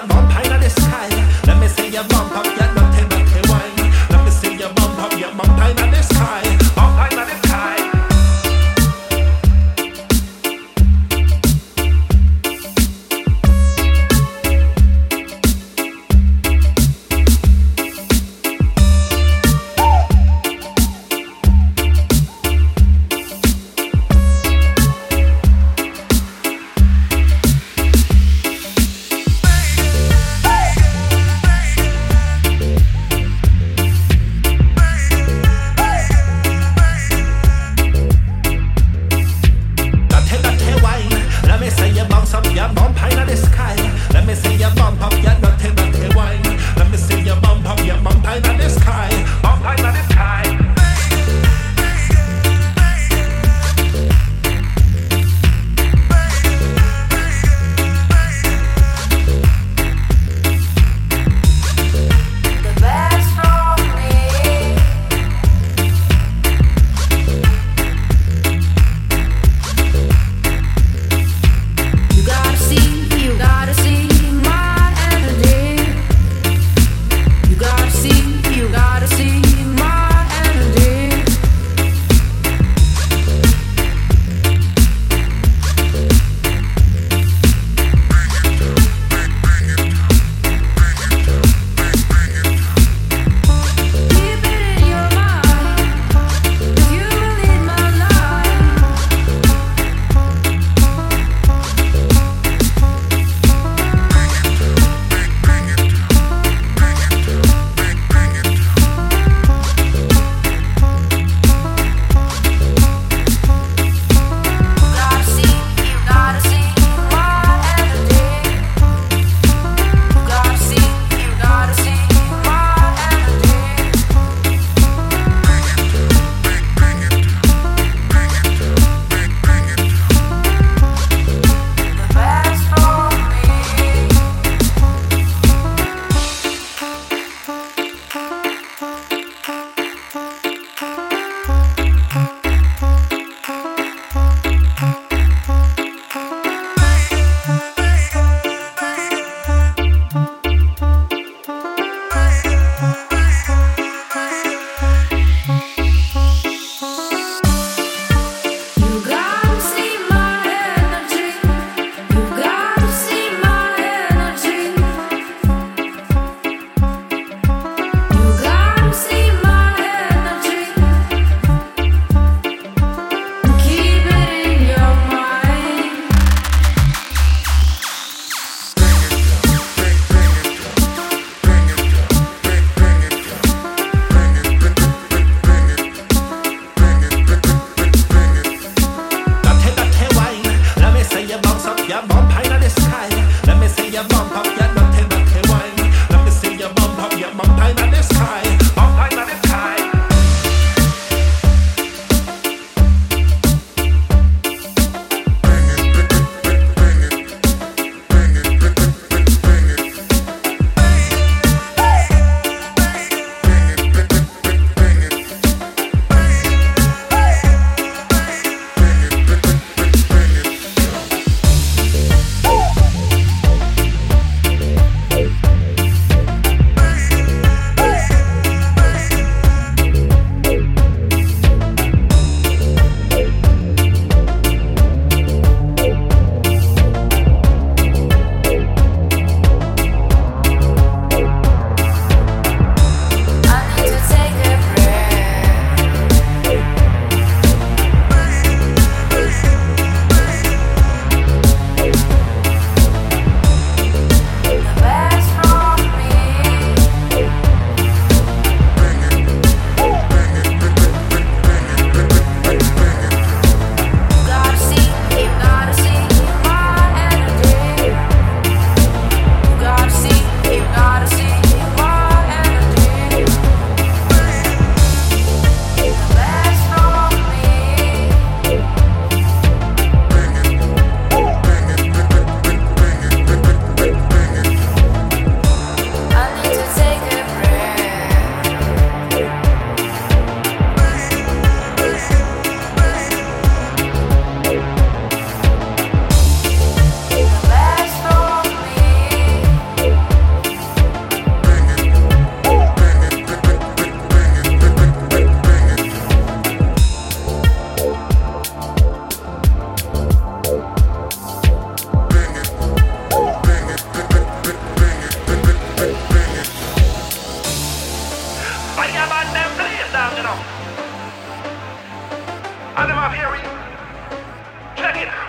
that bump. Under my hearing. Check it.